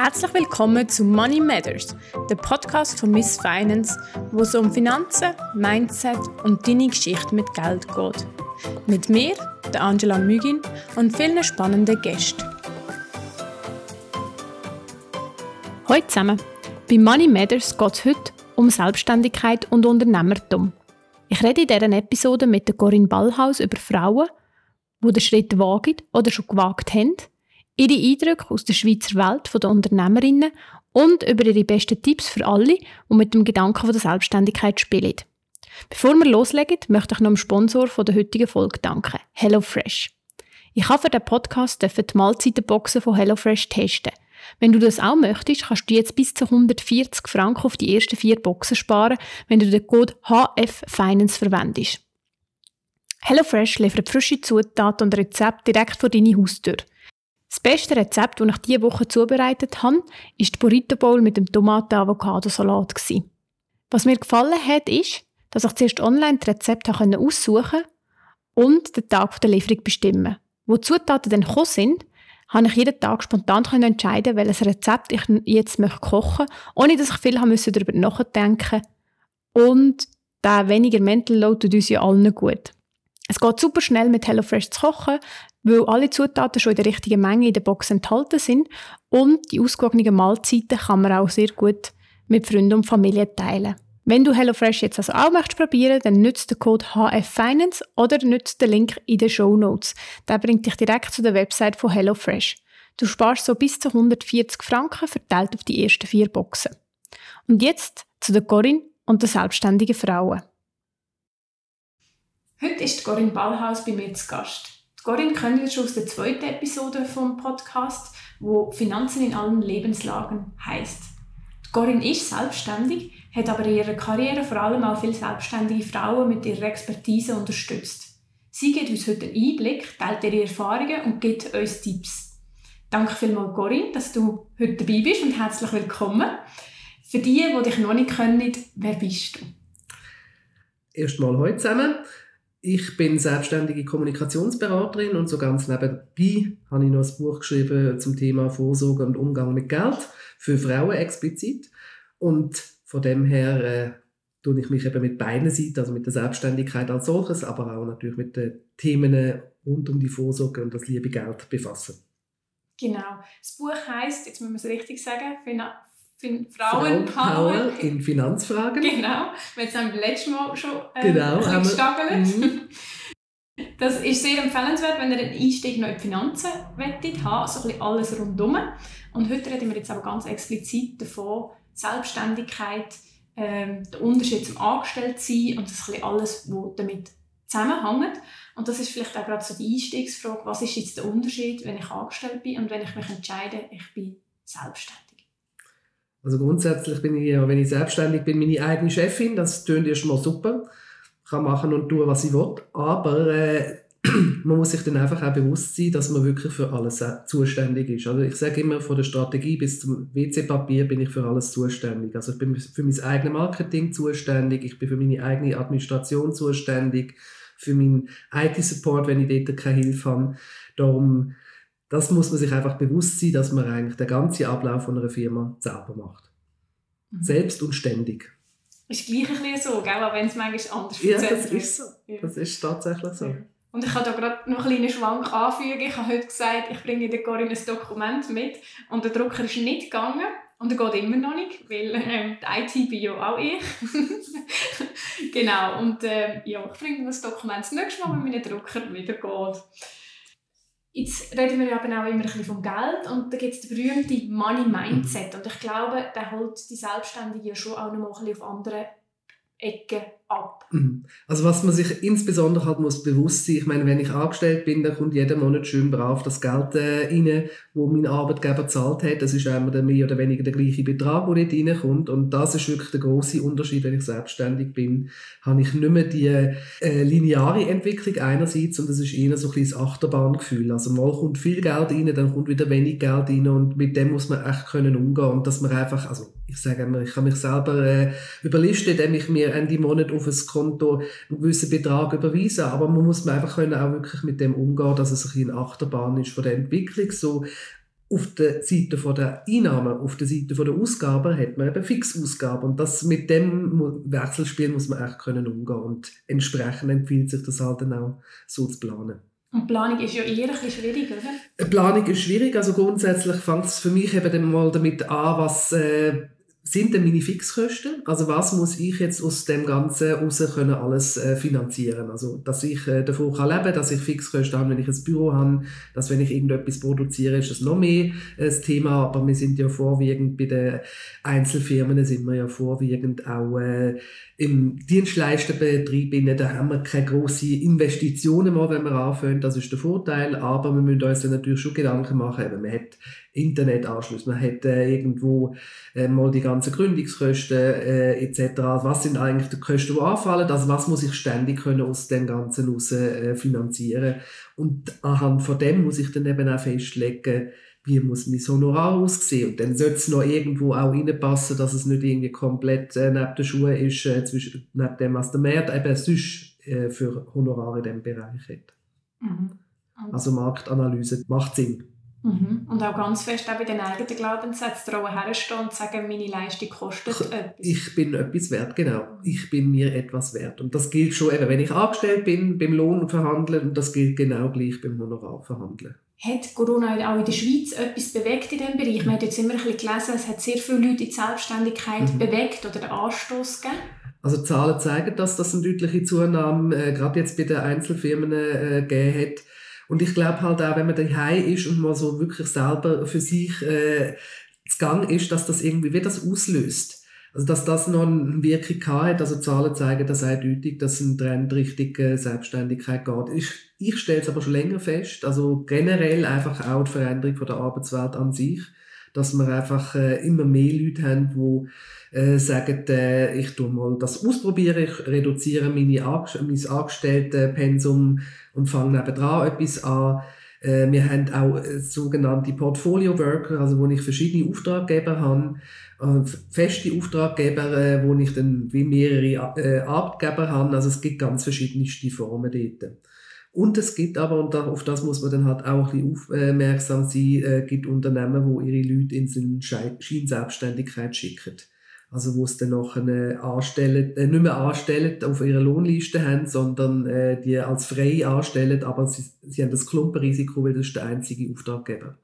Herzlich willkommen zu Money Matters, der Podcast von Miss Finance, wo es um Finanzen, Mindset und deine Geschichte mit Geld geht. Mit mir, der Angela Mügin und vielen spannenden Gästen. Hallo zusammen. Bei Money Matters geht es heute um Selbstständigkeit und Unternehmertum. Ich rede in dieser Episode mit der Corinne Ballhaus über Frauen, die den Schritt wagen oder schon gewagt haben, ihre Eindrücke aus der Schweizer Welt den Unternehmerinnen und über ihre besten Tipps für alle, die mit dem Gedanken der Selbstständigkeit spielen. Bevor wir loslegen, möchte ich noch dem Sponsor der heutigen Folge danken, HelloFresh. Ich habe für den Podcast die Mahlzeitenboxen von HelloFresh testen. Wenn du das auch möchtest, kannst du jetzt bis zu 140 Franken auf die ersten vier Boxen sparen, wenn du den Code HFFinance verwendest. HelloFresh liefert frische Zutaten und Rezepte direkt vor deine Haustür. Das beste Rezept, das ich diese Woche zubereitet habe, ist die Burrito Bowl mit dem Tomaten-Avocado-Salat. Was mir gefallen hat, ist, dass ich zuerst online das Rezept aussuchen und den Tag der Lieferung bestimmen. Wo die Zutaten dann gekommen sind, konnte ich jeden Tag spontan entscheiden, welches Rezept ich jetzt kochen möchte, ohne dass ich viel darüber nachdenken musste. Und der weniger Mental Load tut uns ja allen gut. Es geht super schnell mit HelloFresh zu kochen, weil alle Zutaten schon in der richtigen Menge in der Box enthalten sind und die ausgewogenen Mahlzeiten kann man auch sehr gut mit Freunden und Familie teilen. Wenn du HelloFresh jetzt also auch möchtest probieren, dann nützt den Code HFFinance oder nützt den Link in den Show Notes. Der bringt dich direkt zu der Website von HelloFresh. Du sparst so bis zu 140 Franken verteilt auf die ersten vier Boxen. Und jetzt zu der Corinne und den selbstständigen Frauen. Heute ist Corinne Ballhaus bei mir zu Gast. Corinne wir schon aus der zweiten Episode vom Podcast, wo Finanzen in allen Lebenslagen heißt. Corinne ist selbstständig, hat aber in ihrer Karriere vor allem auch viele selbstständige Frauen mit ihrer Expertise unterstützt. Sie gibt uns heute einen Einblick, teilt ihre Erfahrungen und gibt uns Tipps. Danke vielmals, Corinne, dass du heute dabei bist und herzlich willkommen. Für die, die dich noch nicht kennen, wer bist du? Erstmal heute zusammen. Ich bin selbstständige Kommunikationsberaterin und so ganz nebenbei habe ich noch ein Buch geschrieben zum Thema Vorsorge und Umgang mit Geld für Frauen explizit. Und von dem her äh, tue ich mich eben mit beiden Seiten, also mit der Selbstständigkeit als solches, aber auch natürlich mit den Themen rund um die Vorsorge und das liebe Geld befassen. Genau. Das Buch heißt, jetzt müssen wir es richtig sagen, Frauenpower. Frauen in Finanzfragen. Genau, wir haben beim letzten Mal schon äh, genau, gestagelt. Mhm. Das ist sehr empfehlenswert, wenn ihr einen Einstieg noch in die Finanzen wettet, haben, so ein bisschen alles rundum. Und heute reden wir jetzt aber ganz explizit davon, Selbstständigkeit, äh, der Unterschied zum Angestelltsein und das bisschen alles, was damit zusammenhängt. Und das ist vielleicht auch gerade so die Einstiegsfrage, was ist jetzt der Unterschied, wenn ich angestellt bin und wenn ich mich entscheide, ich bin selbstständig. Also grundsätzlich bin ich ja, wenn ich selbstständig bin, meine eigene Chefin. Das tönt ja schon mal super. Ich kann machen und tun, was ich will. Aber äh, man muss sich dann einfach auch bewusst sein, dass man wirklich für alles zuständig ist. Also ich sage immer, von der Strategie bis zum WC-Papier bin ich für alles zuständig. Also ich bin für mein eigenes Marketing zuständig, ich bin für meine eigene Administration zuständig, für meinen IT-Support, wenn ich dort keine Hilfe habe. Darum das muss man sich einfach bewusst sein, dass man eigentlich den ganzen Ablauf von einer Firma selber macht. Mhm. Selbst und ständig. Ist gleich ein bisschen so, gell? auch wenn es manchmal anders Ja, das ist so. Ja. Das ist tatsächlich so. Ja. Und ich kann da gerade noch einen kleinen Schwank anfügen. Ich habe heute gesagt, ich bringe der Corinne ein Dokument mit und der Drucker ist nicht gegangen. Und er geht immer noch nicht, weil ähm, die IT bin ja auch ich. genau, und äh, ja, ich bringe das Dokument das nächste Mal, wenn mein Drucker wieder geht. Jetzt reden wir ja aber auch immer ein bisschen vom Geld und da gibt es den berühmten Money Mindset. Und ich glaube, der holt die Selbstständigen schon auch noch mal ein bisschen auf andere Ecken ab. Mhm. Also was man sich insbesondere halt muss bewusst sein, ich meine, wenn ich angestellt bin, dann kommt jeden Monat schön brav das Geld äh, rein, wo mein Arbeitgeber gezahlt hat. Das ist immer der mehr oder weniger der gleiche Betrag, der dort reinkommt. Und das ist wirklich der große Unterschied, wenn ich selbstständig bin, habe ich nicht mehr die äh, lineare Entwicklung einerseits und das ist eher so ein das Achterbahngefühl. Also mal kommt viel Geld rein, dann kommt wieder wenig Geld rein und mit dem muss man echt können umgehen und dass man einfach, also ich sage immer, ich kann mich selber äh, überlisten, indem ich mir Ende Monat auf ein Konto einen gewissen Betrag überweise. Aber man muss einfach können auch wirklich mit dem umgehen, dass es ein eine Achterbahn ist von der Entwicklung. So auf der Seite der Einnahmen, auf der Seite der Ausgaben hat man eben Fixausgaben. Und das, mit dem Wechselspiel muss man echt können umgehen. Und entsprechend empfiehlt sich das halt dann auch so zu planen. Und Planung ist ja eher ein bisschen schwierig, oder? Planung ist schwierig. Also grundsätzlich fängt es für mich eben dann mal damit an, was äh, sind denn meine Fixkosten? Also was muss ich jetzt aus dem Ganzen raus können alles äh, finanzieren? Also dass ich äh, davon kann leben, dass ich Fixkosten habe, wenn ich ein Büro habe, dass wenn ich irgendetwas produziere, ist das noch mehr das Thema. Aber wir sind ja vorwiegend bei den Einzelfirmen sind wir ja vorwiegend auch äh, im Dienstleisterbetrieb, da haben wir keine grossen Investitionen mehr, wenn wir anfangen. Das ist der Vorteil. Aber wir müssen uns dann natürlich schon Gedanken machen. Eben, man hat Internetanschluss, man hat äh, irgendwo äh, mal die ganzen Gründungskosten äh, etc. Was sind eigentlich die Kosten, die anfallen? Also was muss ich ständig können aus dem Ganzen raus äh, finanzieren? Und anhand von dem muss ich dann eben auch festlegen, wie muss mein Honorar aussehen? Und dann sollte es noch irgendwo auch reinpassen, dass es nicht irgendwie komplett äh, neben den Schuhen ist, äh, zwischen, neben dem, was der Markt eben sonst äh, für Honorare in diesem Bereich hat. Mhm. Also Marktanalyse macht Sinn. Mhm. Und auch ganz fest auch bei den eigenen Glaubenssätzen daran herstehen und sagen, meine Leistung kostet etwas. Ich bin etwas wert, genau. Ich bin mir etwas wert. Und das gilt schon eben, wenn ich angestellt bin, beim Lohn verhandeln und das gilt genau gleich beim Honorar verhandeln. Hat Corona auch in der Schweiz etwas bewegt in diesem Bereich? Man hat jetzt immer ein bisschen gelesen, es hat sehr viele Leute in die Selbstständigkeit mhm. bewegt oder den Anstoß gegeben. Also Zahlen zeigen, dass das eine deutliche Zunahme äh, gerade jetzt bei den Einzelfirmen äh, gegeben hat. Und ich glaube halt auch, wenn man daheim ist und mal so wirklich selber für sich äh, zu Gang ist, dass das irgendwie wie das auslöst. Also dass das noch eine Wirkung hat, also Zahlen zeigen das eindeutig, dass ein Trend Richtung äh, Selbstständigkeit geht. Ich, ich stelle es aber schon länger fest, also generell einfach auch die Veränderung von der Arbeitswelt an sich, dass wir einfach äh, immer mehr Leute haben, die äh, sagen, äh, ich tue mal das ausprobieren, ich reduziere meine Ange mein Angestelltenpensum und fange nebendran etwas an. Äh, wir haben auch äh, sogenannte Portfolio Worker, also wo ich verschiedene Auftraggeber habe, äh, feste Auftraggeber, äh, wo ich dann wie mehrere äh, Arbeitgeber habe. Also es gibt ganz verschiedenste Formen dort. Und es gibt aber, und auf das muss man dann halt auch ein bisschen aufmerksam sein, äh, gibt Unternehmen, wo ihre Leute in so Scheinselbstständigkeit schicken. Also wo es dann nachher anstellen, äh, nicht mehr anstellen, auf ihrer Lohnliste haben, sondern äh, die als frei anstellen, aber sie, sie haben das Klumpenrisiko, weil das ist der einzige Auftraggeber.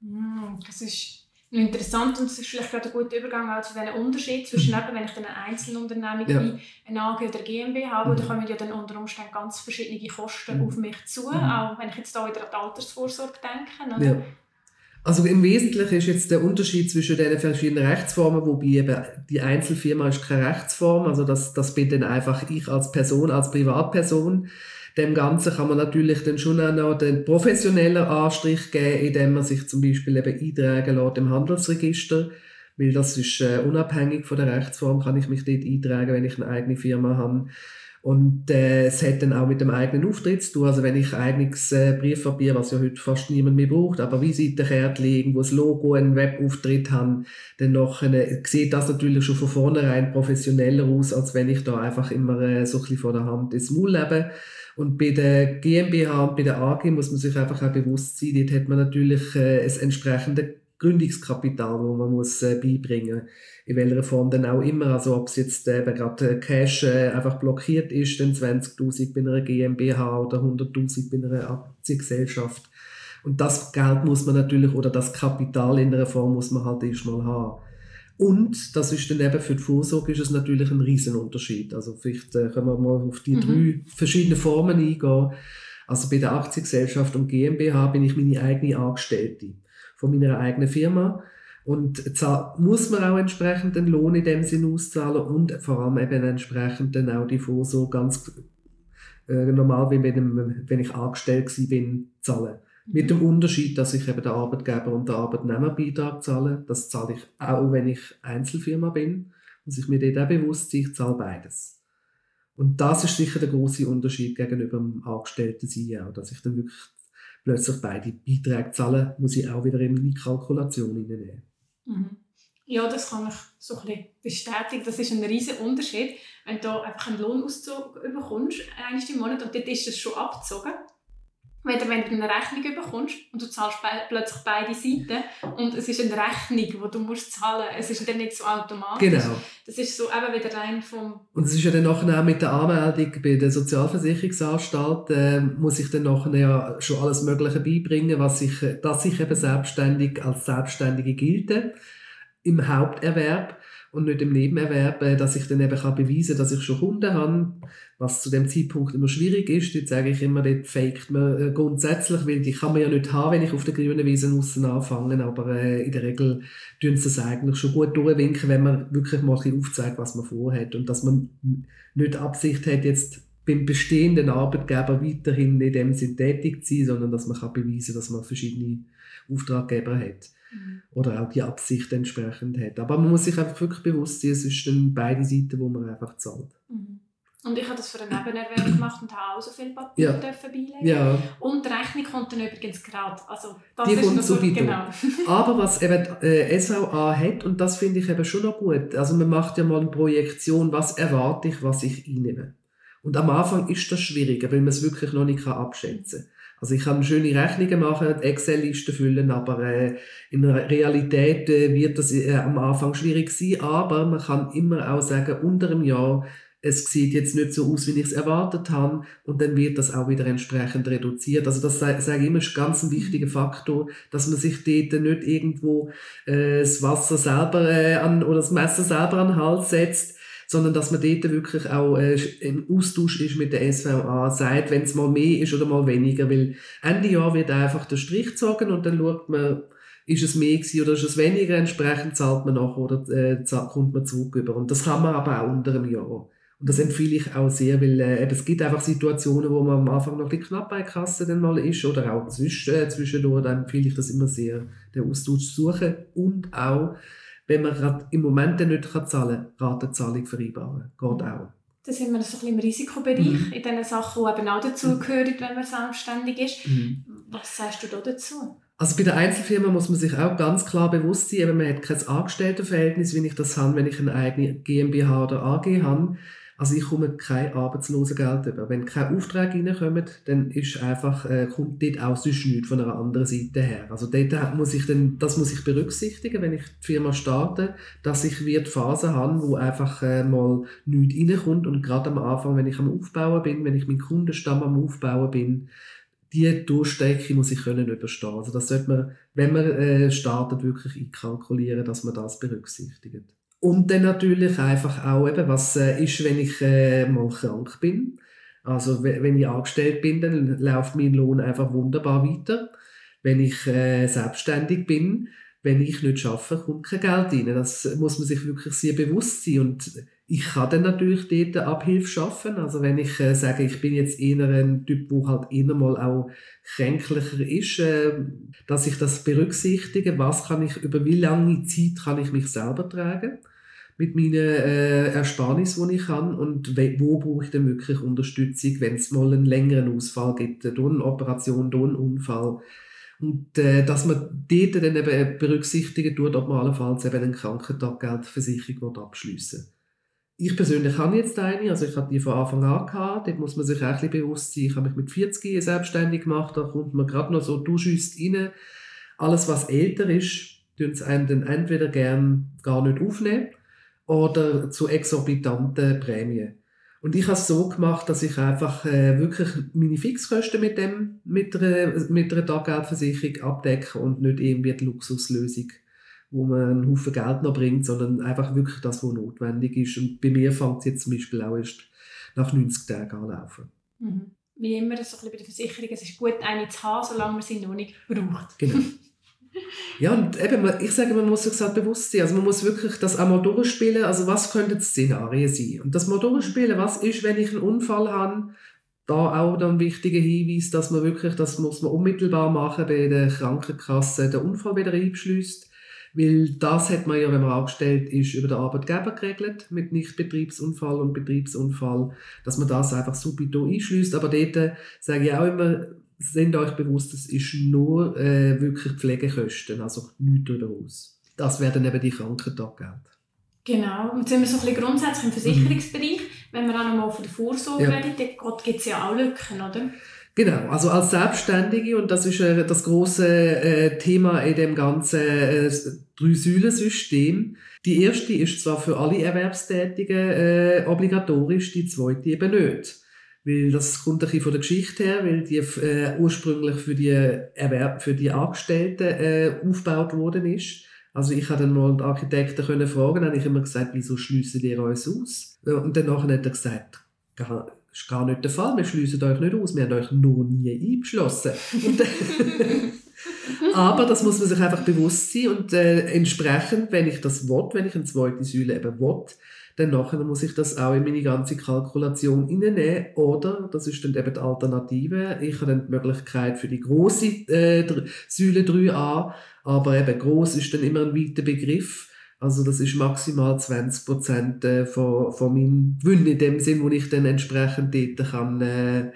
Mm, das ist interessant und es ist vielleicht gerade ein guter Übergang auch zu diesem Unterschied zwischen mhm. eben, wenn ich dann eine Einzelunternehmung ja. wie eine AG oder GmbH habe, mhm. da kommen ja dann unter Umständen ganz verschiedene Kosten mhm. auf mich zu, mhm. auch wenn ich jetzt da wieder an die Altersvorsorge denke. Oder? Ja. Also im Wesentlichen ist jetzt der Unterschied zwischen den verschiedenen Rechtsformen, wobei eben die Einzelfirma ist keine Rechtsform, also das, das bin dann einfach ich als Person, als Privatperson. Dem Ganzen kann man natürlich dann schon auch noch den professionellen Anstrich geben, indem man sich zum Beispiel eben eintragen lässt im Handelsregister, weil das ist äh, unabhängig von der Rechtsform, kann ich mich dort eintragen, wenn ich eine eigene Firma habe. Und äh, es hat dann auch mit dem eigenen Auftritt zu tun. Also wenn ich eigenes äh, Briefpapier, was ja heute fast niemand mehr braucht, aber Visitenkärtchen, irgendwo das Logo, einen Webauftritt haben, dann noch eine, sieht das natürlich schon von vornherein professioneller aus, als wenn ich da einfach immer äh, so ein bisschen vor der Hand ins Maul lebe. Und bei der GmbH und bei der AG muss man sich einfach auch bewusst sein, dort hat man natürlich äh, ein entsprechendes Gründungskapital, das man muss äh, beibringen muss in welcher Form dann auch immer, also ob es jetzt äh, gerade Cash äh, einfach blockiert ist, dann 20'000 bei einer GmbH oder 100'000 bei einer Aktiengesellschaft. Und das Geld muss man natürlich, oder das Kapital in einer Form muss man halt erstmal haben. Und das ist dann eben für die Vorsorge ist es natürlich ein Riesenunterschied. Also vielleicht äh, können wir mal auf die mhm. drei verschiedenen Formen eingehen. Also bei der Aktiengesellschaft und GmbH bin ich meine eigene Angestellte von meiner eigenen Firma. Und muss man auch entsprechend den Lohn in dem Sinn auszahlen und vor allem eben entsprechend dann auch die Vorsorge ganz äh, normal, wie wenn, wenn ich angestellt bin, zahlen. Mhm. Mit dem Unterschied, dass ich eben den Arbeitgeber und den Arbeitnehmerbeitrag zahle. Das zahle ich auch, wenn ich Einzelfirma bin. Muss ich mir dort auch bewusst sein, ich zahle beides. Und das ist sicher der große Unterschied gegenüber dem Angestellten sein, auch, dass ich dann wirklich plötzlich beide Beiträge zahle, muss ich auch wieder in meine Kalkulation hineinnehmen. Mhm. Ja, das kann ich so ein bestätigen. Das ist ein riesiger Unterschied, wenn du einfach einen Lohnauszug bekommst, einmal im Monat, und dort ist das schon abgezogen. Weder wenn du eine Rechnung bekommst und du zahlst be plötzlich beide Seiten und es ist eine Rechnung, die du musst zahlen musst. Es ist dann nicht so automatisch. Genau. Das ist so eben wieder rein vom... Und es ist ja dann nachher auch mit der Anmeldung bei der Sozialversicherungsanstalt, äh, muss ich dann nachher ja schon alles Mögliche beibringen, was ich, dass ich eben selbstständig als Selbstständige gilte im Haupterwerb und nicht im Nebenerwerb, dass ich dann eben kann beweisen dass ich schon Kunden habe, was zu dem Zeitpunkt immer schwierig ist. Dort sage ich immer, dort faked man äh, grundsätzlich, weil die kann man ja nicht haben, wenn ich auf der grünen Wiese außen anfange, aber äh, in der Regel tun sie es eigentlich schon gut durchwinken, wenn man wirklich mal ein aufzeigt, was man vorhat und dass man nicht Absicht hat, jetzt beim bestehenden Arbeitgeber weiterhin in dem Sinn tätig zu sein, sondern dass man kann beweisen dass man verschiedene Auftraggeber hat. Oder auch die Absicht entsprechend hat. Aber man muss sich einfach wirklich bewusst sein, es ist dann beide Seiten, wo man einfach zahlt. Mhm. Und ich habe das für einen Nebenerwerb gemacht und habe auch so viel Papier Ja. dürfen beilegen. Ja, Und die Rechnung kommt dann übrigens gerade. Also, das Die ist kommt so, genau. aber was eben äh, SVA hat, und das finde ich eben schon noch gut, also man macht ja mal eine Projektion, was erwarte ich, was ich einnehme. Und am Anfang ist das schwieriger, weil man es wirklich noch nicht abschätzen kann. Also ich kann schöne Rechnungen machen, Excel-Listen füllen, aber äh, in der Realität äh, wird das äh, am Anfang schwierig sein. Aber man kann immer auch sagen, unter einem Jahr, es sieht jetzt nicht so aus, wie ich es erwartet habe, und dann wird das auch wieder entsprechend reduziert. Also das sage ich immer, ist ganz ein wichtiger Faktor, dass man sich dort nicht irgendwo äh, das Wasser selber äh, an, oder das Messer selber an den Hals setzt, sondern dass man dort wirklich auch äh, im Austausch ist mit der SVA, sagt, wenn es mal mehr ist oder mal weniger, weil Ende Jahr wird einfach der Strich gezogen und dann schaut man, ist es mehr gewesen oder ist es weniger, entsprechend zahlt man nach oder äh, kommt man zurück über. Und das kann man aber auch unter einem Jahr. Und das empfehle ich auch sehr, weil äh, es gibt einfach Situationen, wo man am Anfang noch ein bisschen knapp bei Kasse dann mal ist oder auch äh, zwischendurch, dann empfehle ich das immer sehr, den Austausch zu suchen und auch, wenn man im Moment nicht kann zahlen kann, Ratenzahlung vereinbaren. Geht auch. Da sind wir so ein bisschen im Risikobereich, Mhm. in den Sachen, die eben auch dazugehören, wenn man selbstständig ist. Mhm. Was sagst du da dazu? Also bei der Einzelfirma muss man sich auch ganz klar bewusst sein, eben man hat kein Angestelltenverhältnis, wie ich das habe, wenn ich eine eigene GmbH oder AG habe. Also ich komme kein Arbeitslosengeld über. Wenn keine Aufträge reinkommen, dann ist einfach, äh, kommt dort auch sonst nichts von einer anderen Seite her. Also dort muss ich dann, das muss ich berücksichtigen, wenn ich die Firma starte, dass ich wird Phasen habe, wo einfach äh, mal nichts reinkommt und gerade am Anfang, wenn ich am Aufbauen bin, wenn ich meinen Kundenstamm am Aufbauen bin, die Durchstrecke muss ich können überstehen. Also das sollte man, wenn man äh, startet, wirklich einkalkulieren, dass man das berücksichtigt. Und dann natürlich einfach auch eben, was äh, ist, wenn ich äh, mal krank bin. Also we- wenn ich angestellt bin, dann läuft mein Lohn einfach wunderbar weiter. Wenn ich äh, selbstständig bin, wenn ich nicht arbeite, kommt kein Geld rein. Das muss man sich wirklich sehr bewusst sein. Und ich kann dann natürlich dort Abhilfe schaffen. Also wenn ich sage, ich bin jetzt eher ein Typ, der halt eher mal auch kränklicher ist, dass ich das berücksichtige, was kann ich, über wie lange Zeit kann ich mich selber tragen mit meinen äh, Ersparnissen, die ich habe und wo brauche ich denn wirklich Unterstützung, wenn es mal einen längeren Ausfall gibt, äh, durch eine Operation, durch einen Unfall. Und äh, dass man dort dann eben berücksichtigen tut, ob man allenfalls eben eine Krankentaggeldversicherung abschliessen will. Ich persönlich habe jetzt eine, also ich habe die von Anfang an gehabt, dort muss man sich auch ein bisschen bewusst sein, ich habe mich mit 40 selbstständig gemacht, da kommt man gerade noch so durchschüsst rein. Alles, was älter ist, tun sie einem dann entweder gern gar nicht aufnehmen oder zu exorbitanten Prämien. Und ich habe es so gemacht, dass ich einfach äh, wirklich meine Fixkosten mit, dem, mit, einer, mit einer Taggeldversicherung abdecke und nicht irgendwie die Luxuslösung, wo man einen Haufen Geld noch bringt, sondern einfach wirklich das, was notwendig ist. Und bei mir fängt es jetzt zum Beispiel auch erst nach 90 Tagen an laufen. Mhm. Wie immer, so ein bisschen bei der Versicherung, es ist gut, eine zu haben, solange man sie noch nicht braucht. Genau. Ja, und eben, ich sage, man muss sich halt bewusst sein. Also man muss wirklich das einmal durchspielen. Also was könnten Szenarien sein? Und das mal durchspielen, was ist, wenn ich einen Unfall habe? Da auch dann wichtiger Hinweis, dass man wirklich, das muss man unmittelbar machen bei der Krankenkasse, den Unfall wieder einbeschließt. Weil das hat man ja, wenn man angestellt ist, über den Arbeitgeber geregelt, mit Nicht-Betriebsunfall und Betriebsunfall, dass man das einfach subito einschließt. Aber dort äh, sage ich auch immer, sind euch bewusst, es ist nur äh, wirklich Pflegekosten, also nichts daraus. Das werden eben die Krankentaggeld. Genau. Und sind wir so ein bisschen grundsätzlich im Versicherungsbereich. Wenn wir auch noch mal von der Vorsorge Ja. reden, gibt es ja auch Lücken, oder? Genau, also als Selbstständige, und das ist äh, das große äh, Thema in dem ganzen äh, Drei-Säulen-System. Die erste ist zwar für alle Erwerbstätigen äh, obligatorisch, die zweite eben nicht. Weil das kommt ein bisschen von der Geschichte her, weil die äh, ursprünglich für die, Erwerb für die Angestellten äh, aufgebaut worden ist. Also ich habe dann mal den Architekten können fragen, dann habe ich immer gesagt, wieso schliessen ihr uns aus? Und danach hat er gesagt, das ist gar nicht der Fall. Wir schließen euch nicht aus. Wir haben euch noch nie eingeschlossen. Aber das muss man sich einfach bewusst sein und äh, entsprechend, wenn ich das will, wenn ich eine zweite Säule eben will, dann nachher muss ich das auch in meine ganze Kalkulation hineinnehmen. Oder, das ist dann eben die Alternative, ich habe dann die Möglichkeit für die große äh, Säule 3a, aber eben groß ist dann immer ein weiter Begriff also das ist maximal 20 Prozent äh, von, von meinem Gewinn in dem Sinn, wo ich dann entsprechend dort kann, äh,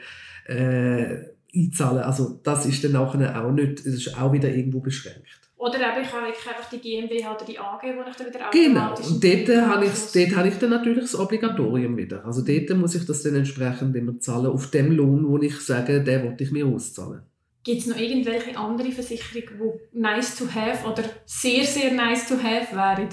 äh, einzahlen Also das ist dann auch nicht, das ist auch wieder irgendwo beschränkt. Oder eben, ich habe einfach die GmbH oder die AG, wo ich dann wieder Genau, und dort habe, ich, dort habe ich dann natürlich das Obligatorium wieder. Also dort muss ich das dann entsprechend immer zahlen, auf dem Lohn, wo ich sage, den wollte ich mir auszahlen. Gibt es noch irgendwelche andere Versicherungen, die nice to have oder sehr, sehr nice to have wären?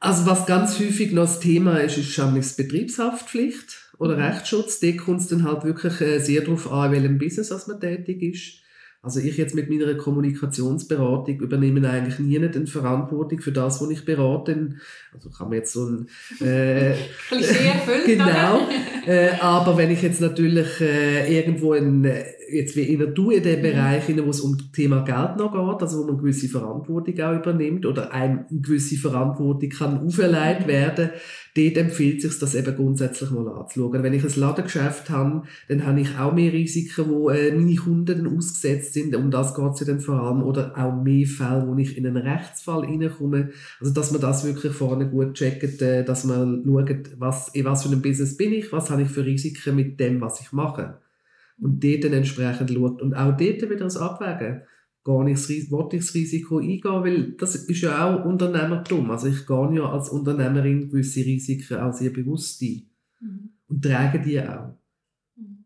Also was ganz häufig noch das Thema ist, ist die Betriebshaftpflicht oder mhm. Rechtsschutz. Da kommt es dann halt wirklich äh, sehr darauf an, in welchem Business man tätig ist. Also ich jetzt mit meiner Kommunikationsberatung übernehme eigentlich nie eine Verantwortung für das, was ich berate. Also kann man jetzt so ein... Äh, Klischee erfüllt, Genau. äh, aber wenn ich jetzt natürlich äh, irgendwo in jetzt wie in du in dem mhm. Bereich, wo es um das Thema Geld noch geht, also wo man gewisse Verantwortung auch übernimmt oder einem eine gewisse Verantwortung kann auferlegt mhm. werden, dort empfiehlt es sich, das eben grundsätzlich mal anzuschauen. Wenn ich ein Ladengeschäft habe, dann habe ich auch mehr Risiken, wo äh, meine Kunden ausgesetzt sind, um das geht es ja dann vor allem, oder auch mehr Fälle, wo ich in einen Rechtsfall reinkomme. Also, dass man das wirklich vorne gut checkt, äh, dass man schaut, was, in was für einem Business bin ich, was habe ich für Risiken mit dem, was ich mache und dort dann entsprechend schaut. Und auch dort wieder das Abwägen. Gar nicht, will ich das Risiko eingehen, weil das ist ja auch Unternehmertum. Also ich gehe ja als Unternehmerin gewisse Risiken auch sehr bewusst ein. Mhm. Und trage die auch. Mhm.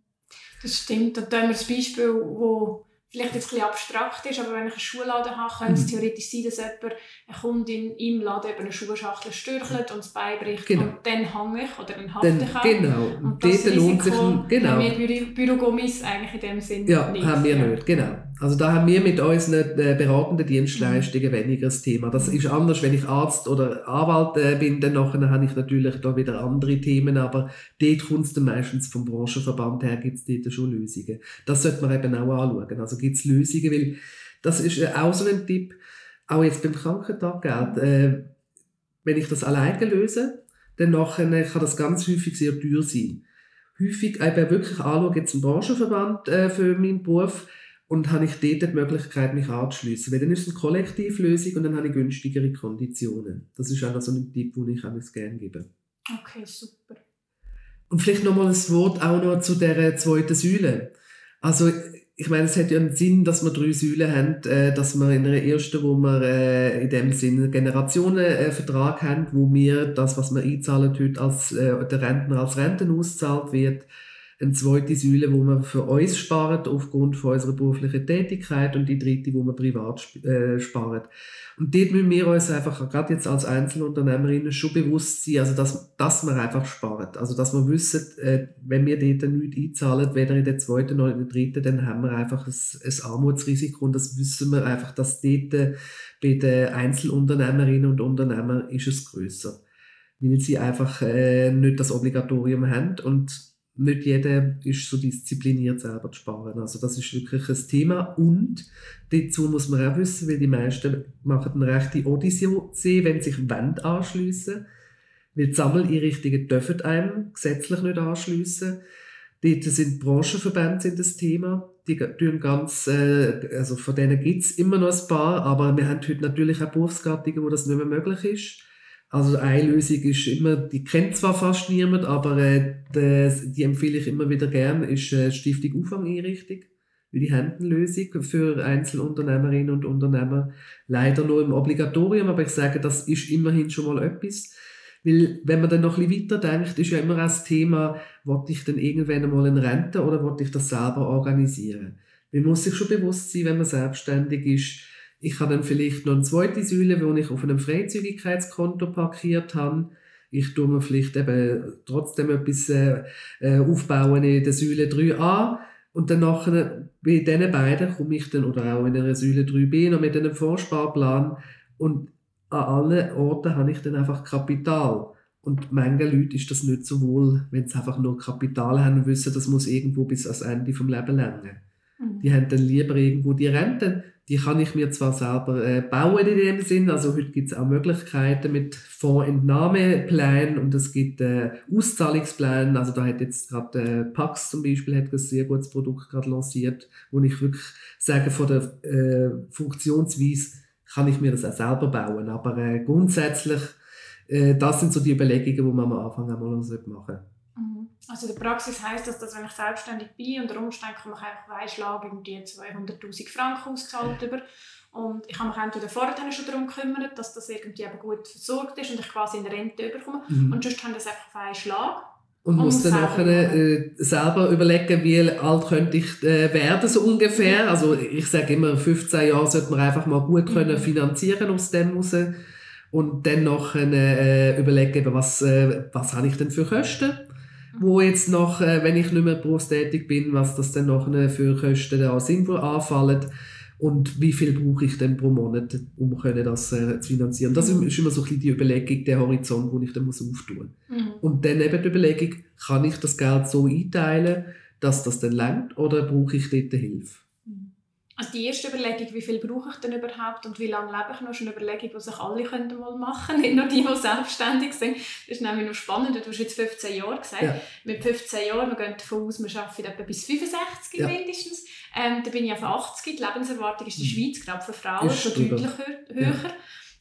Das stimmt. Da tun wir das Beispiel, wo vielleicht jetzt ein bisschen abstrakt ist, aber wenn ich einen Schuhladen habe, könnte es mhm. theoretisch sein, dass jemand, eine Kundin im Laden eben eine Schuhschachtel stürchelt und es beibricht genau. und dann hänge ich oder dann hafte ich auch. Genau, und das Risiko lohnt sich, genau. haben wir Bü Bürogummis eigentlich in dem Sinne ja, nicht. haben wir nicht, genau. Also da haben wir mit unseren äh, beratenden Dienstleistungen mhm. weniger das Thema. Das ist anders, wenn ich Arzt oder Anwalt äh, bin, dann nachher habe ich natürlich da wieder andere Themen, aber dort kommt es dann meistens vom Branchenverband her, gibt es dort schon Lösungen. Das sollte man eben auch anschauen. Also gibt es Lösungen, weil das ist äh, auch so ein Tipp, auch jetzt beim Krankentaggeld, äh, wenn ich das alleine löse, dann nachher kann das ganz häufig sehr teuer sein. Häufig eben wirklich anschauen, jetzt ein Branchenverband äh, für meinen Beruf, und habe ich dort die Möglichkeit, mich anzuschliessen. Weil dann ist es eine Kollektivlösung und dann habe ich günstigere Konditionen. Das ist auch noch so ein Tipp, den ich auch gerne gebe. Okay, super. Und vielleicht nochmal ein Wort auch noch zu der zweiten Säule. Also, ich meine, es hat ja einen Sinn, dass wir drei Säulen haben, äh, dass wir in der ersten, wo wir äh, in dem Sinne einen Generationenvertrag haben, wo wir das, was wir einzahlen heute als äh, der Rentner als Renten auszahlt wird, eine zweite Säule, wo man für uns spart aufgrund von unserer beruflichen Tätigkeit und die dritte, wo man privat äh, spart. Und dort müssen wir uns einfach, gerade jetzt als Einzelunternehmerinnen, schon bewusst sein, also dass, dass man einfach spart. Also dass wir wissen, äh, wenn wir dort nichts einzahlen, weder in der zweiten noch in der dritten, dann haben wir einfach ein, ein Armutsrisiko und das wissen wir einfach, dass dort äh, bei den Einzelunternehmerinnen und Unternehmern ist es grösser. Weil sie einfach äh, nicht das Obligatorium haben und nicht jeder ist so diszipliniert, selber zu sparen. Also das ist wirklich ein Thema. Und dazu muss man auch wissen, weil die meisten machen eine rechte Odyssee, wenn sie sich Wand anschliessen. Weil die Sammeleinrichtungen dürfen einem gesetzlich nicht anschliessen. Dort sind Branchenverbände sind das Thema. Die tun ganz, äh, also von denen gibt es immer noch ein paar, aber wir haben heute natürlich auch Berufsgattungen, wo das nicht mehr möglich ist. Also eine Lösung ist immer, die kennt zwar fast niemand, aber äh, die, die empfehle ich immer wieder gern, ist äh, Stiftung Auffangeinrichtung. Die Händenlösung für Einzelunternehmerinnen und Unternehmer. Leider nur im Obligatorium, aber ich sage, das ist immerhin schon mal etwas. Weil, wenn man dann noch ein bisschen weiter denkt, ist ja immer das Thema, wollte ich dann irgendwann einmal in Rente oder wollte ich das selber organisieren? Man muss sich schon bewusst sein, wenn man selbstständig ist, ich habe dann vielleicht noch eine zweite Säule, wo ich auf einem Freizügigkeitskonto parkiert habe. Ich tue mir vielleicht eben trotzdem etwas äh, äh aufbauen in der Säule 3a. Und dann nachher, bei diesen beiden komme ich dann, oder auch in der Säule 3b, noch mit einem Vorsparplan. Und an allen Orten habe ich dann einfach Kapital. Und manchen Leuten ist das nicht so wohl, wenn sie einfach nur Kapital haben und wissen, das muss irgendwo bis ans Ende vom Leben länger. Mhm. Die haben dann lieber irgendwo die Rente die kann ich mir zwar selber äh, bauen in dem Sinn, also heute gibt es auch Möglichkeiten mit Fondsentnahmeplänen und es gibt äh, Auszahlungspläne, also da hat jetzt gerade äh, Pax zum Beispiel hat ein sehr gutes Produkt gerade lanciert, wo ich wirklich sage, von der äh, Funktionsweise kann ich mir das auch selber bauen, aber äh, grundsätzlich, äh, das sind so die Überlegungen, die man am Anfang einmal machen sollte. Also in der Praxis heisst das, dass wenn ich selbstständig bin, unter Umständen kann ich einfach einen Schlag irgendwie 200'000 Franken ausgezahlt über. Und ich habe mich entweder vorher schon darum gekümmert, dass das irgendwie eben gut versorgt ist und ich quasi eine Rente bekomme. Mhm. Und sonst haben das einfach auf einen Schlag. Und, und muss dann nachher äh, selber überlegen, wie alt könnte ich äh, werden, so ungefähr. Also ich sage immer, 15 Jahre sollte man einfach mal gut können mhm. finanzieren aus dem raus. Und dann noch äh, überlegen, was, äh, was habe ich denn für Kosten wo jetzt noch, äh, wenn ich nicht mehr berufstätig bin, was das dann noch für Kosten da sinnvoll anfallen und wie viel brauche ich denn pro Monat, um können das äh, zu finanzieren. Das mhm. ist immer so ein bisschen die Überlegung, der Horizont, wo ich dann muss auftun muss. Mhm. Und dann eben die Überlegung, kann ich das Geld so einteilen, dass das dann langt oder brauche ich dort Hilfe? Also die erste Überlegung, wie viel brauche ich denn überhaupt und wie lange lebe ich noch, ist eine Überlegung, die sich alle könnten mal machen könnten, nicht nur die, die selbstständig sind. Das ist nämlich noch spannend, du hast jetzt 15 Jahre gesagt. Ja. Mit 15 Jahren, wir gehen davon aus, wir arbeiten etwa bis 65 ja. mindestens. Ähm, da bin ich auf 80, die Lebenserwartung ist in der mhm. Schweiz, gerade für Frauen, schon deutlich höher. Ja.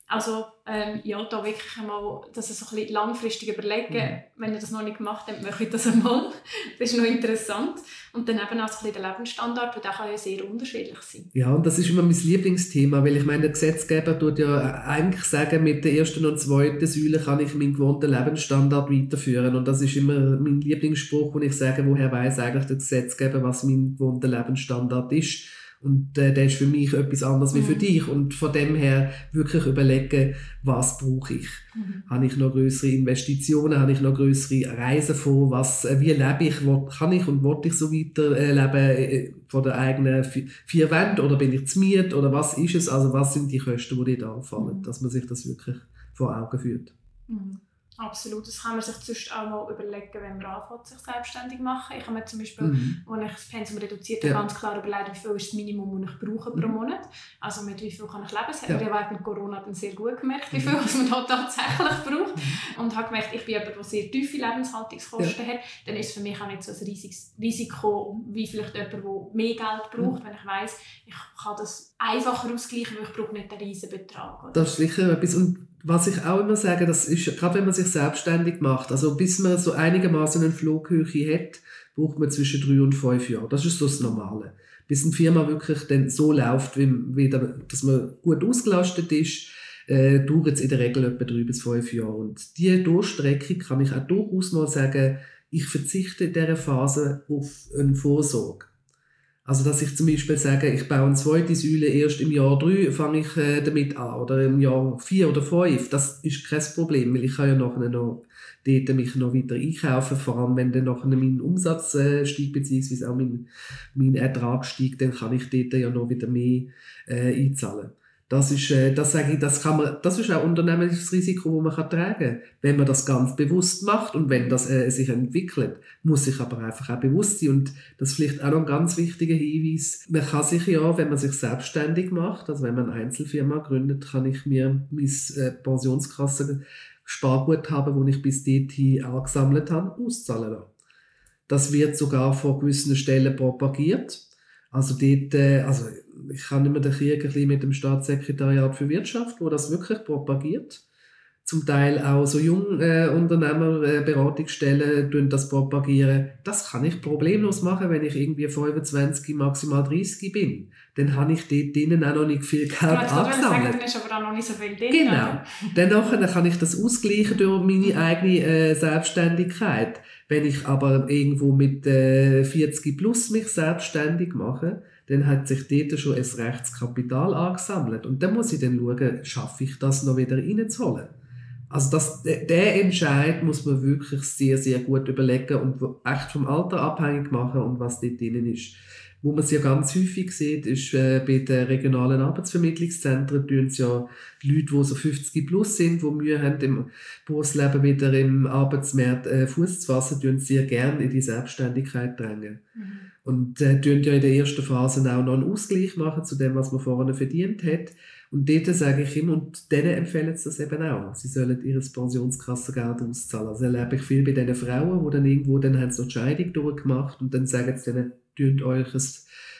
Also ähm, ja, da wirklich einmal, dass so ein bisschen langfristig überlegen, mhm. wenn ihr das noch nicht gemacht habt, mache ich das einmal. das ist noch interessant. Und dann eben auch so ein bisschen der Lebensstandard, der kann ja sehr unterschiedlich sein. Ja, und das ist immer mein Lieblingsthema, weil ich meine, der Gesetzgeber tut ja eigentlich sagen, mit der ersten und zweiten Säule kann ich meinen gewohnten Lebensstandard weiterführen. Und das ist immer mein Lieblingsspruch, wo ich sage, woher weiß eigentlich der Gesetzgeber, was mein gewohnter Lebensstandard ist und äh, der ist für mich etwas anderes mhm. wie für mhm. dich. Und von dem her wirklich überlegen, was brauche ich? Mhm. Habe ich noch größere Investitionen? Habe ich noch größere Reisen vor? Was, äh, wie lebe ich? Wo, kann ich und wollte ich so weiter äh, von der eigenen vier Wände? Oder bin ich zu miet? Oder was ist es? Also was sind die Kosten, die dir anfallen? Mhm. Dass man sich das wirklich vor Augen führt. Mhm. Absolut, das kann man sich sonst auch mal überlegen, wenn man anfängt, sich selbstständig zu machen. Ich habe mir zum Beispiel, mhm. als ich das Pensum reduziert habe, ja. ganz klar überlegt, wie viel ist das Minimum, das ich brauche pro mhm. Monat. Also mit wie viel kann ich leben. Das ja. man ja mit Corona dann sehr gut gemerkt, wie mhm. viel man da tatsächlich braucht. Mhm. Und habe gemerkt, ich bin jemand, der sehr tiefe Lebenshaltungskosten ja. hat. Dann ist es für mich auch nicht so ein riesiges Risiko, wie vielleicht jemand, der mehr Geld braucht, mhm. wenn ich weiss, ich kann das einfacher ausgleichen, weil ich brauche nicht einen riesen Betrag. Oder? Das ist sicher etwas. Und was ich auch immer sage, das ist, gerade wenn man sich selbstständig macht, also bis man so einigermaßen eine Flughöhe hat, braucht man zwischen drei und fünf Jahre. Das ist so das Normale. Bis eine Firma wirklich dann so läuft, wie, wie dass man gut ausgelastet ist, äh, dauert es in der Regel etwa drei bis fünf Jahre. Und diese Durchstreckung kann ich auch durchaus mal sagen, ich verzichte in dieser Phase auf eine Vorsorge. Also, dass ich zum Beispiel sage, ich baue eine zweite Säule erst im Jahr 3, fange ich äh, damit an. Oder im Jahr 4 oder 5. Das ist kein Problem, weil ich kann ja nachher noch dort mich noch weiter einkaufen. Vor allem, wenn dann nachher mein Umsatz äh, steigt, beziehungsweise auch mein, mein Ertrag steigt, dann kann ich dort ja noch wieder mehr äh, einzahlen. Das ist, äh, das sage ich, das kann man, das ist auch unternehmerisches Risiko, das man tragen kann. Wenn man das ganz bewusst macht und wenn das äh, sich entwickelt, muss sich aber einfach auch bewusst sein. Und das ist vielleicht auch noch ein ganz wichtiger Hinweis. Man kann sich ja, wenn man sich selbstständig macht, also wenn man eine Einzelfirma gründet, kann ich mir mein äh, Pensionskasse Sparguthaben, wo ich bis dorthin angesammelt habe, auszahlen lassen. Das wird sogar von gewissen Stellen propagiert. Also dort, äh, also ich kann mehr den Krieg ein bisschen mit dem Staatssekretariat für Wirtschaft, wo das wirklich propagiert. Zum Teil auch so Jungunternehmer, äh, Beratungsstellen tun das propagieren. Das kann ich problemlos machen, wenn ich irgendwie 25, maximal 30 bin. Dann habe ich dort drinnen auch noch nicht viel Geld Gerade angesammelt. sagen, dann ist aber auch noch nicht so viel drin. Genau. Dann nachher kann ich das ausgleichen durch meine eigene äh, Selbstständigkeit. Wenn ich aber irgendwo mit äh, 40 plus mich selbstständig mache, dann hat sich dort schon ein Rechtskapital angesammelt. Und dann muss ich dann schauen, schaffe ich das noch wieder reinzuholen. Also das, der Entscheid muss man wirklich sehr, sehr gut überlegen und echt vom Alter abhängig machen und was dort drin ist. Wo man es ja ganz häufig sieht, ist äh, bei den regionalen Arbeitsvermittlungszentren tun es ja Leute, die so 50 plus sind, die Mühe haben, im Berufsleben wieder im Arbeitsmarkt äh, Fuß zu fassen, tun sehr gerne in die Selbstständigkeit drängen. Mhm. Und äh, tun ja in der ersten Phase auch noch einen Ausgleich machen zu dem, was man vorher verdient hat. Und dort sage ich immer, und denen empfehlen sie das eben auch. Sie sollen ihr Pensionskassengeld auszahlen. Also erlebe ich viel bei diesen Frauen, die dann irgendwo, dann haben sie noch die Scheidung durchgemacht und dann sagen sie denen, tünt euch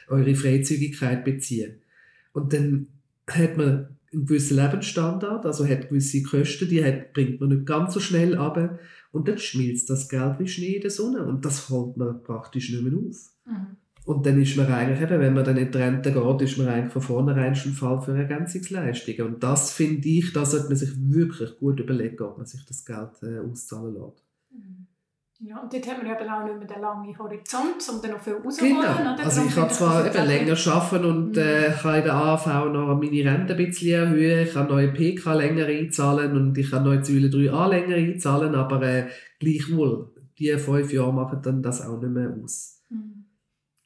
eure Freizügigkeit beziehen. Und dann hat man einen gewissen Lebensstandard, also hat gewisse Kosten, die hat, bringt man nicht ganz so schnell ab und dann schmilzt das Geld wie Schnee in der Sonne und das holt man praktisch nicht mehr auf. Mhm. Und dann ist man eigentlich eben, wenn man dann in die Rente geht, ist man eigentlich von vornherein schon Fall für Ergänzungsleistungen. Und das finde ich, da sollte man sich wirklich gut überlegen, ob man sich das Geld äh, auszahlen lässt. Mhm. Ja, und dort hat man eben auch nicht mehr den langen Horizont, um dann noch viel rauszuholen. Genau. Also ich kann zwar eben länger arbeiten und mhm. äh, kann in der AV noch meine Rente ein bisschen erhöhen, ich kann neue PK länger einzahlen und ich kann neue Säule 3a länger einzahlen, aber äh, gleichwohl, die fünf Jahre machen dann das auch nicht mehr aus.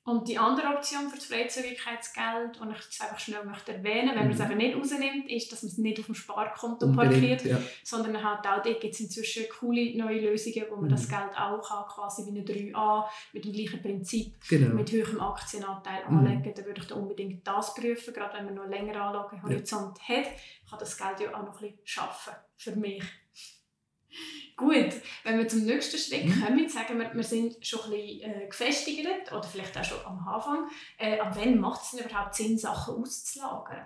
Und die andere Option für das Freizügigkeitsgeld, die ich jetzt einfach schnell möchte erwähnen wenn man es mhm. einfach nicht rausnimmt, ist, dass man es nicht auf dem Sparkonto Unbedingt, parkiert, ja. sondern halt auch dort gibt es inzwischen coole neue Lösungen, wo man mhm. das Geld auch kann, quasi wie eine 3a, mit dem gleichen Prinzip, genau. mit höherem Aktienanteil mhm. anlegen. Dann würde ich da unbedingt das prüfen, gerade wenn man noch länger Anlagehorizont ja. hat, kann das Geld ja auch noch ein bisschen schaffen für mich. Gut, wenn wir zum nächsten Schritt mhm. kommen, sagen wir, wir sind schon ein bisschen äh, gefestigt oder vielleicht auch schon am Anfang. Äh, ab wann macht es denn überhaupt Sinn, Sachen auszulagern?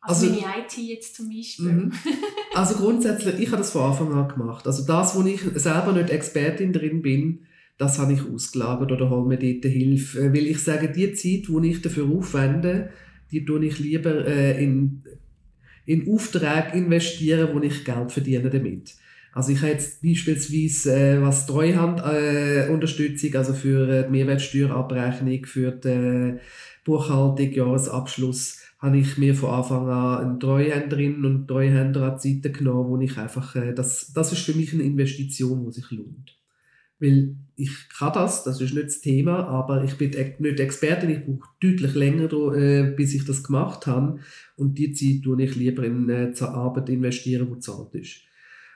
Also, also meine IT jetzt zum Beispiel. Mhm. Also grundsätzlich, ich habe das von Anfang an gemacht. Also das, wo ich selber nicht Expertin drin bin, das habe ich ausgelagert oder hole mir dort Hilfe. Äh, weil ich sage, die Zeit, die ich dafür aufwende, die tue ich lieber äh, in, in Aufträge investieren, wo ich Geld verdiene damit. Also ich habe jetzt beispielsweise äh, was Treuhandunterstützung, äh, also für äh, die Mehrwertsteuerabrechnung, für die äh, Buchhaltung, Jahresabschluss, habe ich mir von Anfang an eine Treuhänderin und Treuhänder an die Seite genommen, wo ich einfach, äh, das, das ist für mich eine Investition, die sich lohnt. Weil ich kann das, das ist nicht das Thema, aber ich bin nicht Expertin, ich brauche deutlich länger, äh, bis ich das gemacht habe. Und die Zeit tue ich lieber in äh, Arbeit investieren, die zahlt ist.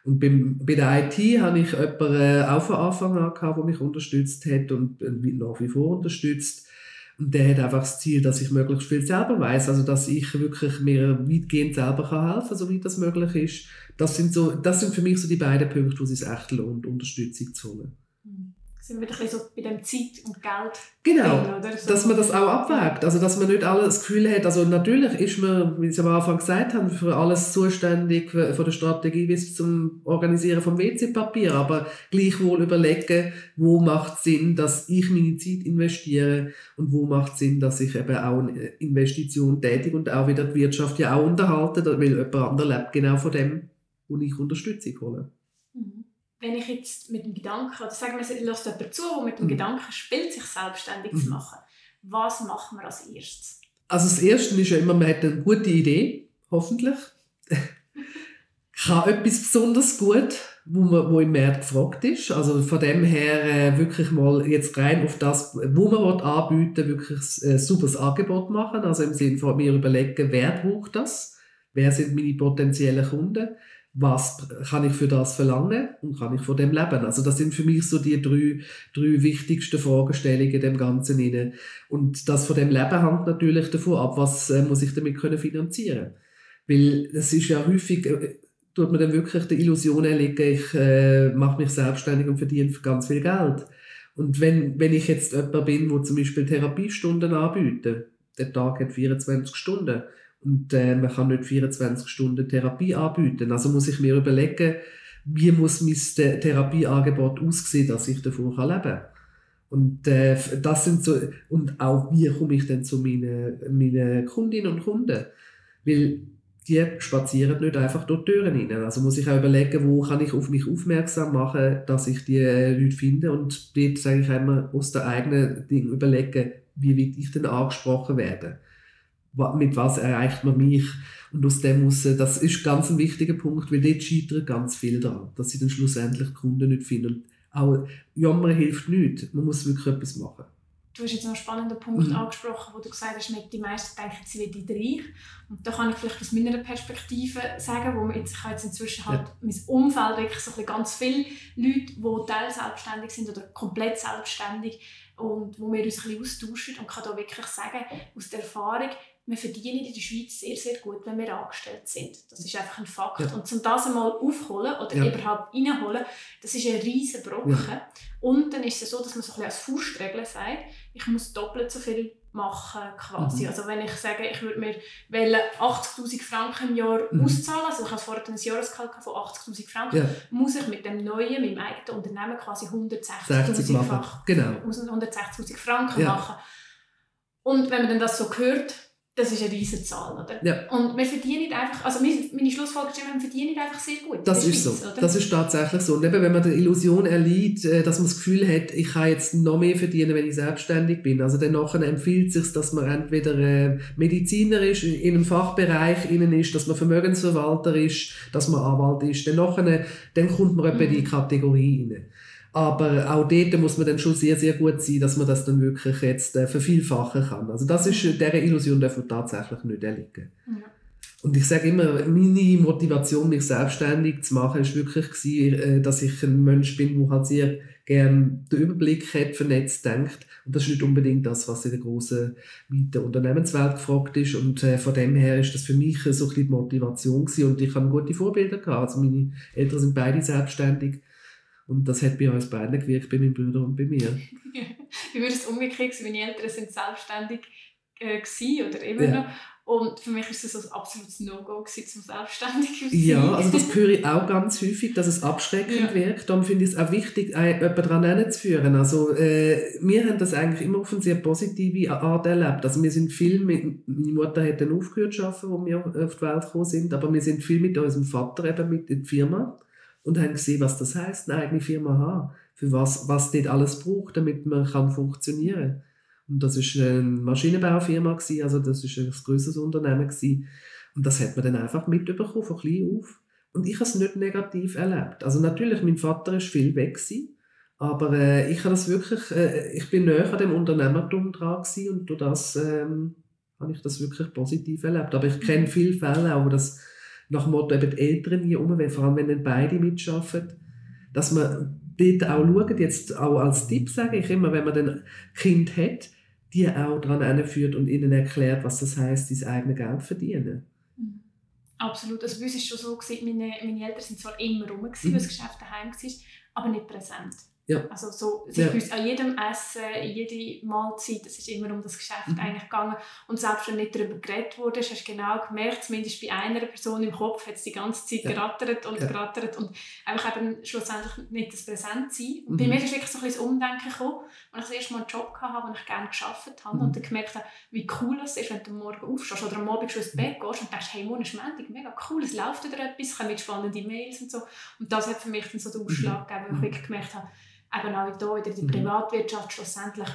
Und beim, bei der IT habe ich jemanden äh, auch von Anfang an gehabt, der mich unterstützt hat und äh, nach wie vor unterstützt. Und der hat einfach das Ziel, dass ich möglichst viel selber weiß, also dass ich wirklich mir weitgehend selber kann helfen, soweit das möglich ist. Das sind so, das sind für mich so die beiden Punkte, wo es sich echt lohnt, Unterstützung zu holen. Sind wir ein so bei dem Zeit und Geld. Genau, drin, so. dass man das auch abwägt. Also, dass man nicht alles das Gefühl hat, also natürlich ist man, wie Sie am Anfang gesagt haben, für alles zuständig, von der Strategie bis zum Organisieren vom WC-Papier, aber gleichwohl überlegen, wo macht Sinn, dass ich meine Zeit investiere und wo macht Sinn, dass ich eben auch eine Investition tätige und auch wieder die Wirtschaft ja auch unterhalte, weil jemand anderes lebt genau von dem, wo ich Unterstützung hole. Mhm wenn ich jetzt mit dem Gedanken, oder sagen wir, es lässt jemand zu, der mit dem mhm. Gedanken spielt, sich selbstständig mhm. zu machen, was machen wir als erstes? Also das Erste ist ja immer, man hat eine gute Idee, hoffentlich. Kann etwas besonders gut, wo, man, wo im Markt gefragt ist. Also von dem her äh, wirklich mal jetzt rein auf das, wo man anbieten wirklich ein äh, super Angebot machen. Also im Sinne von mir überlegen, wer braucht das? Wer sind meine potenziellen Kunden? Was kann ich für das verlangen und kann ich von dem leben? Also das sind für mich so die drei, drei wichtigsten Fragestellungen dem Ganzen inne. Und das von dem Leben hängt natürlich davon ab, was äh, muss ich damit können finanzieren? Weil es ist ja häufig, äh, tut man dann wirklich die Illusion erlegen, ich äh, mache mich selbstständig und verdiene ganz viel Geld. Und wenn, wenn ich jetzt jemand bin, wo zum Beispiel Therapiestunden anbietet, der Tag hat 24 Stunden Und äh, man kann nicht 24 Stunden Therapie anbieten. Also muss ich mir überlegen, wie muss mein Therapieangebot aussehen, dass ich davon leben kann. Und äh, das sind so, und auch wie komme ich denn zu meinen, meinen Kundinnen und Kunden? Weil die spazieren nicht einfach durch die Türen rein. Also muss ich auch überlegen, wo kann ich auf mich aufmerksam machen, dass ich die Leute finde und dort sage ich immer aus der eigenen Ding überlegen, wie will ich denn angesprochen werden? Mit was erreicht man mich? Und aus dem muss, das ist ganz ein wichtiger Punkt, weil dort scheitert ganz viel daran, dass sie dann schlussendlich Kunden nicht finden. Auch Jammern hilft nichts. Man muss wirklich etwas machen. Du hast jetzt noch einen spannenden Punkt mhm. angesprochen, wo du gesagt hast, die meisten denken, sie werden reich. Und da kann ich vielleicht aus meiner Perspektive sagen, wo jetzt, ich habe jetzt inzwischen halt ja. mein Umfeld wirklich so ganz viele Leute, die teilselbstständig sind oder komplett selbstständig und wo wir uns ein bisschen austauschen und kann da wirklich sagen, aus der Erfahrung, wir verdienen in der Schweiz sehr, sehr gut, wenn wir angestellt sind. Das ist einfach ein Fakt. Ja. Und um das einmal aufholen oder ja. überhaupt reinholen, das ist ein riesen Brocken. Ja. Und dann ist es so, dass man so ein bisschen als Faustregel sagt, ich muss doppelt so viel machen quasi. Mhm. Also wenn ich sage, ich würde mir 80'000 Franken im Jahr mhm. auszahlen, also ich habe vorher ein Jahresgehalt von 80'000 Franken, ja. muss ich mit dem neuen, mit dem eigenen Unternehmen quasi 160'000 Franken, genau. 160 Franken ja. machen. Und wenn man dann das so hört, das ist eine riesige Zahl, oder? Ja. Und wir verdienen einfach, also meine Schlussfolgerung ist, wir verdienen einfach sehr gut. Das ist Schweiz, so. Oder? Das ist tatsächlich so. Und eben, wenn man die Illusion erliegt, äh, dass man das Gefühl hat, ich kann jetzt noch mehr verdienen, wenn ich selbstständig bin. Also dann nachher empfiehlt es sich, dass man entweder äh, Mediziner ist, in einem Fachbereich innen ist, dass man Vermögensverwalter ist, dass man Anwalt ist. Dann nachher, dann kommt man mhm. etwa in die Kategorie rein. Aber auch dort muss man dann schon sehr, sehr gut sein, dass man das dann wirklich jetzt äh, vervielfachen kann. Also das ist, dieser Illusion darf man tatsächlich nicht erliegen. Ja. Und ich sage immer, meine Motivation, mich selbstständig zu machen, ist wirklich gewesen, äh, dass ich ein Mensch bin, der halt sehr gerne den Überblick hat, vernetzt denkt. Und das ist nicht unbedingt das, was in der großen, weiten Unternehmenswelt gefragt ist. Und äh, von dem her ist das für mich so ein bisschen die Motivation gewesen. Und ich habe gute Vorbilder gehabt. Also meine Eltern sind beide selbstständig. Und das hat bei uns beiden gewirkt, bei meinen Brüdern und bei mir. Wie würde es umgekehrt sein? Meine Eltern sind selbstständig äh, oder immer ja. noch. Und für mich war es ein absolutes No-Go, zum selbstständig zu sein. Ja, also das höre ich auch ganz häufig, dass es abschreckend ja. wirkt. Darum finde ich es auch wichtig, jemanden daran zu führen. Also, äh, wir haben das eigentlich immer auf eine sehr positive Art erlebt. Also wir sind viel mit, meine Mutter hat dann aufgehört zu arbeiten, als wir auf die Welt gekommen sind, aber wir sind viel mit unserem Vater eben mit in der Firma und haben gesehen, was das heißt, eine eigene Firma haben, für was, was dort alles braucht, damit man kann funktionieren Und das ist eine Maschinenbaufirma gewesen, also das ist ein größeres Unternehmen gewesen. Und das hat man dann einfach mitbekommen, von klein auf. Und ich habe es nicht negativ erlebt. Also natürlich, mein Vater ist viel weg gewesen, aber äh, ich habe das wirklich, äh, ich bin näher an dem Unternehmertum dran gewesen und durch das ähm, habe ich das wirklich positiv erlebt. Aber ich kenne viele Fälle auch, wo das nach dem Motto eben die Eltern hier rum, vor allem wenn dann beide mitschaffen, dass man dort auch schaut, jetzt auch als Tipp sage ich immer, wenn man dann Kind hat, die auch daran führt und ihnen erklärt, was das heißt, sein eigenes Geld verdienen. Mhm. Absolut. Also bei uns war es schon so, meine, meine Eltern sind zwar immer rum, gewesen, mhm. weil das Geschäft daheim war, aber nicht präsent. Ja. Also so, sich ja. an jedem Essen, jede Mahlzeit, es ist immer um das Geschäft mhm. eigentlich gegangen. Und selbst wenn nicht darüber geredet wurde, hast du genau gemerkt, zumindest bei einer Person im Kopf hat es die ganze Zeit ja. gerattert und ja. gerattert und einfach eben schlussendlich nicht das Präsentsein. Und mhm. bei mir ist wirklich so ein bisschen das Umdenken gekommen, als ich das erste Mal einen Job hatte, wo ich gerne gearbeitet habe mhm. und dann gemerkt habe, wie cool es ist, wenn du morgen aufstehst oder am Abend schon ins Bett gehst und denkst, hey, morgen ist Montag, mega cool, es läuft wieder etwas, kommen spannende Mails und so. Und das hat für mich dann so den Ausschlag gegeben, wo ich mhm. wirklich gemerkt habe, eben auch hier wieder in der mhm. Privatwirtschaft schlussendlich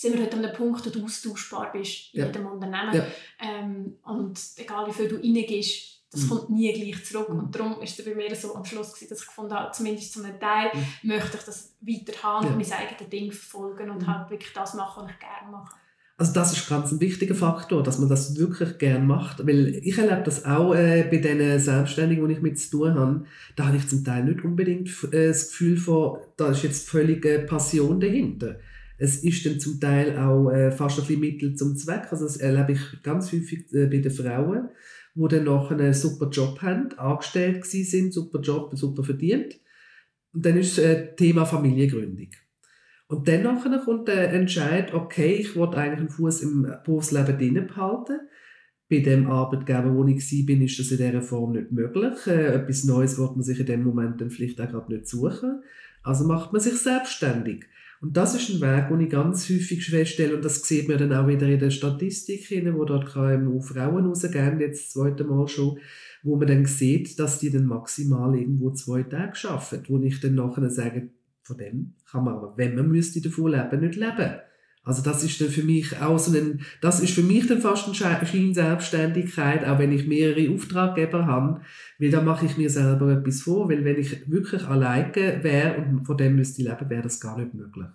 sind wir heute an dem Punkt, wo du austauschbar bist in ja. jedem Unternehmen. Ja. Ähm, und egal wie viel du reingehst, das mhm. kommt nie gleich zurück. Mhm. Und darum ist es bei mir so am Schluss, gewesen, dass ich gefunden habe, zumindest zum Teil mhm. möchte ich das weiter haben ja. und mein eigenes Ding verfolgen und mhm. halt wirklich das machen, was ich gerne mache. Also das ist ganz ein wichtiger Faktor, dass man das wirklich gern macht, weil ich erlebe das auch äh, bei den Selbstständigen, die ich mit zu tun habe, da habe ich zum Teil nicht unbedingt äh, das Gefühl von, da ist jetzt völlige Passion dahinter. Es ist dann zum Teil auch äh, fast ein bisschen Mittel zum Zweck, also das erlebe ich ganz häufig äh, bei den Frauen, die dann noch einen super Job haben, angestellt sind, super Job, super verdient. Und dann ist das äh, Thema Familiengründung. Und dann kommt der Entscheid, okay, ich will eigentlich einen Fuß im Berufsleben drinnen behalten. bei dem Arbeitgeber, wo ich war, ist das in dieser Form nicht möglich. Äh, etwas Neues wird man sich in dem Moment dann vielleicht auch gerade nicht suchen. Also macht man sich selbstständig. Und das ist ein Weg, den ich ganz häufig feststelle, und das sieht man dann auch wieder in der Statistik, wo dort KMU Frauen rausgehen, jetzt das zweite Mal schon, wo man dann sieht, dass die dann maximal irgendwo zwei Tage arbeiten, wo ich dann nachher sage, von dem kann man aber, wenn man müsste davon leben, nicht leben. Also das ist dann für mich auch so ein, das ist für mich dann fast eine Scheinselbstständigkeit, auch wenn ich mehrere Auftraggeber habe, weil da mache ich mir selber etwas vor, weil wenn ich wirklich alleine wäre und von dem müsste ich leben, wäre das gar nicht möglich.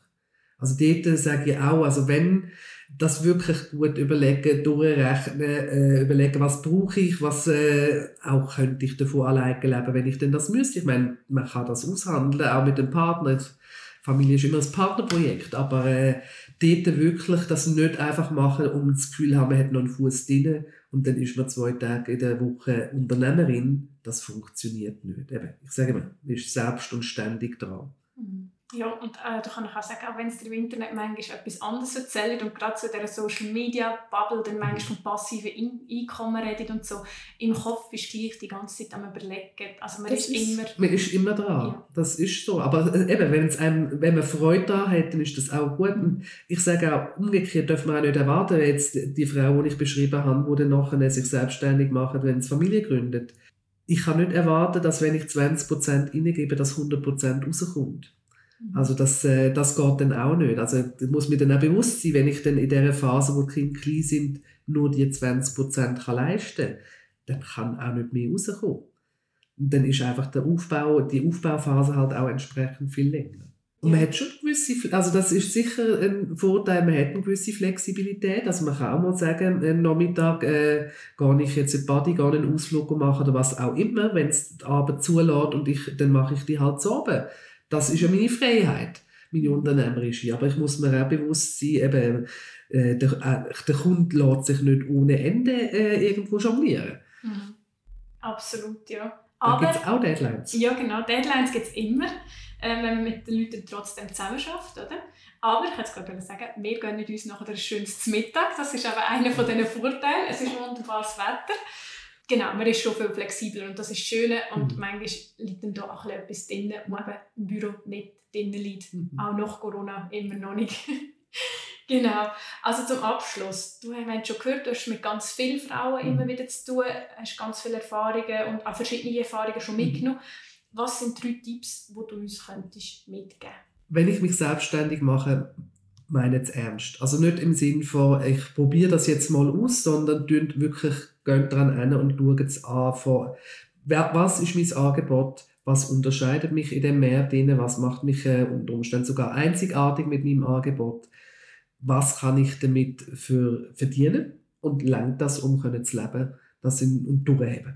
Also dort sage ich auch, also wenn das wirklich gut überlegen, durchrechnen, äh, überlegen, was brauche ich, was äh, auch könnte ich davon alleine leben, wenn ich denn das müsste. Ich meine, man kann das aushandeln, auch mit dem Partner. Familie ist immer ein Partnerprojekt, aber äh, dort wirklich das nicht einfach machen, um das Gefühl zu haben, man hat noch einen Fuß drin und dann ist man zwei Tage in der Woche Unternehmerin. Das funktioniert nicht. Eben, ich sage mal, man ist selbst und ständig dran. Ja, und äh, da kann ich auch sagen, auch wenn es dir im Internet manchmal etwas anderes erzählt und gerade zu dieser Social Media Bubble dann manchmal mhm. von passiven Einkommen redet und so, im Kopf ist gleich die ganze Zeit am überlegen. Also man ist, ist, immer... Man ist immer dran, ja. das ist so. Aber äh, eben, wenn's einem, wenn man Freude daran hat, dann ist das auch gut. Und ich sage auch, umgekehrt darf man auch nicht erwarten, jetzt die Frau, die ich beschrieben habe, die dann nachher sich selbstständig macht, wenn sie Familie gründet. Ich kann nicht erwarten, dass wenn ich 20% reingebe, dass 100% rauskommt. Mhm. Also das, äh, das geht dann auch nicht. Also das muss mir dann auch bewusst sein, wenn ich dann in der Phase, wo die Kinder klein sind, nur die 20% kann leisten dann kann auch nicht mehr rauskommen. Und dann ist einfach der Aufbau, die Aufbauphase halt auch entsprechend viel länger. Und man hat schon gewisse, also das ist sicher ein Vorteil, man hat eine gewisse Flexibilität. Also man kann auch mal sagen, am Nachmittag äh, gehe ich jetzt in Body, gehe einen Ausflug machen oder was auch immer, wenn es die Arbeit zulässt und ich, dann mache ich die halt so oben. Das ist ja meine Freiheit, meine unternehmerische. Aber ich muss mir auch bewusst sein, eben, äh, der, äh, der Kunde lässt sich nicht ohne Ende äh, irgendwo jonglieren. Mhm. Absolut, ja. Aber gibt es auch Deadlines. Ja, genau. Deadlines gibt es immer, äh, wenn man mit den Leuten trotzdem zusammen schafft, oder? Aber ich hätte gerade sagen, wir gönnen uns nachher ein schönes Mittag. Das ist aber einer von diesen Vorteilen. Es ist wunderbares Wetter genau, man ist schon viel flexibler und das ist schön. Und mhm. manchmal liegt dann da auch etwas drin, was eben im Büro nicht drin liegt. Mhm. Auch nach Corona immer noch nicht. genau. Also zum Abschluss. Du hast schon gehört, du hast mit ganz vielen Frauen mhm. immer wieder zu tun, hast ganz viele Erfahrungen und auch verschiedene Erfahrungen schon mhm. mitgenommen. Was sind drei Tipps, die du uns könntest mitgeben Wenn ich mich selbstständig mache, meine es ernst. Also nicht im Sinn von, ich probiere das jetzt mal aus, sondern wirklich geht daran hin und schaut es an, von, was ist mein Angebot, was unterscheidet mich in dem Markt, was macht mich äh, unter Umständen sogar einzigartig mit meinem Angebot, was kann ich damit für verdienen und lenkt das, um können zu leben das in, und durchheben.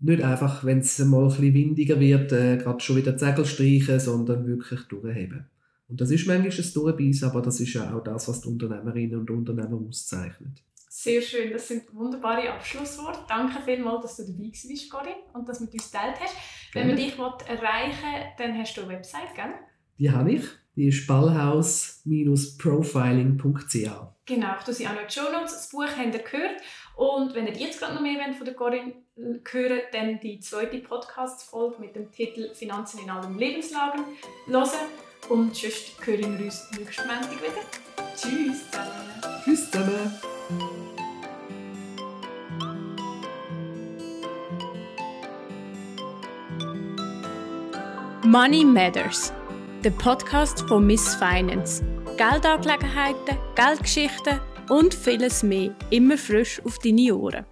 Nicht einfach, wenn es mal ein bisschen windiger wird, äh, gerade schon wieder Zegel streichen, sondern wirklich durchheben. Und das ist manchmal ein Durchbeissen, aber das ist ja auch das, was die Unternehmerinnen und Unternehmer auszeichnet. Sehr schön, das sind wunderbare Abschlussworte. Danke vielmals, dass du dabei warst, Corinne, und dass du mit uns geteilt hast. Gerne. Wenn man dich erreichen will, dann hast du eine Website, gell? Die habe ich. Die ist ballhaus-profiling.ch. Genau, tue sie auch noch in die Show Notes. Das Buch habt ihr gehört. Und wenn ihr jetzt gerade noch mehr wollt von der Corinne hören dann die zweite Podcast-Folge mit dem Titel Finanzen in allen Lebenslagen hören. Und sonst hören wir uns nächsten Montag wieder. Tschüss zusammen. Tschüss zusammen. Money Matters, der Podcast von Miss Finance. Geldangelegenheiten, Geldgeschichten und vieles mehr immer frisch auf deine Ohren.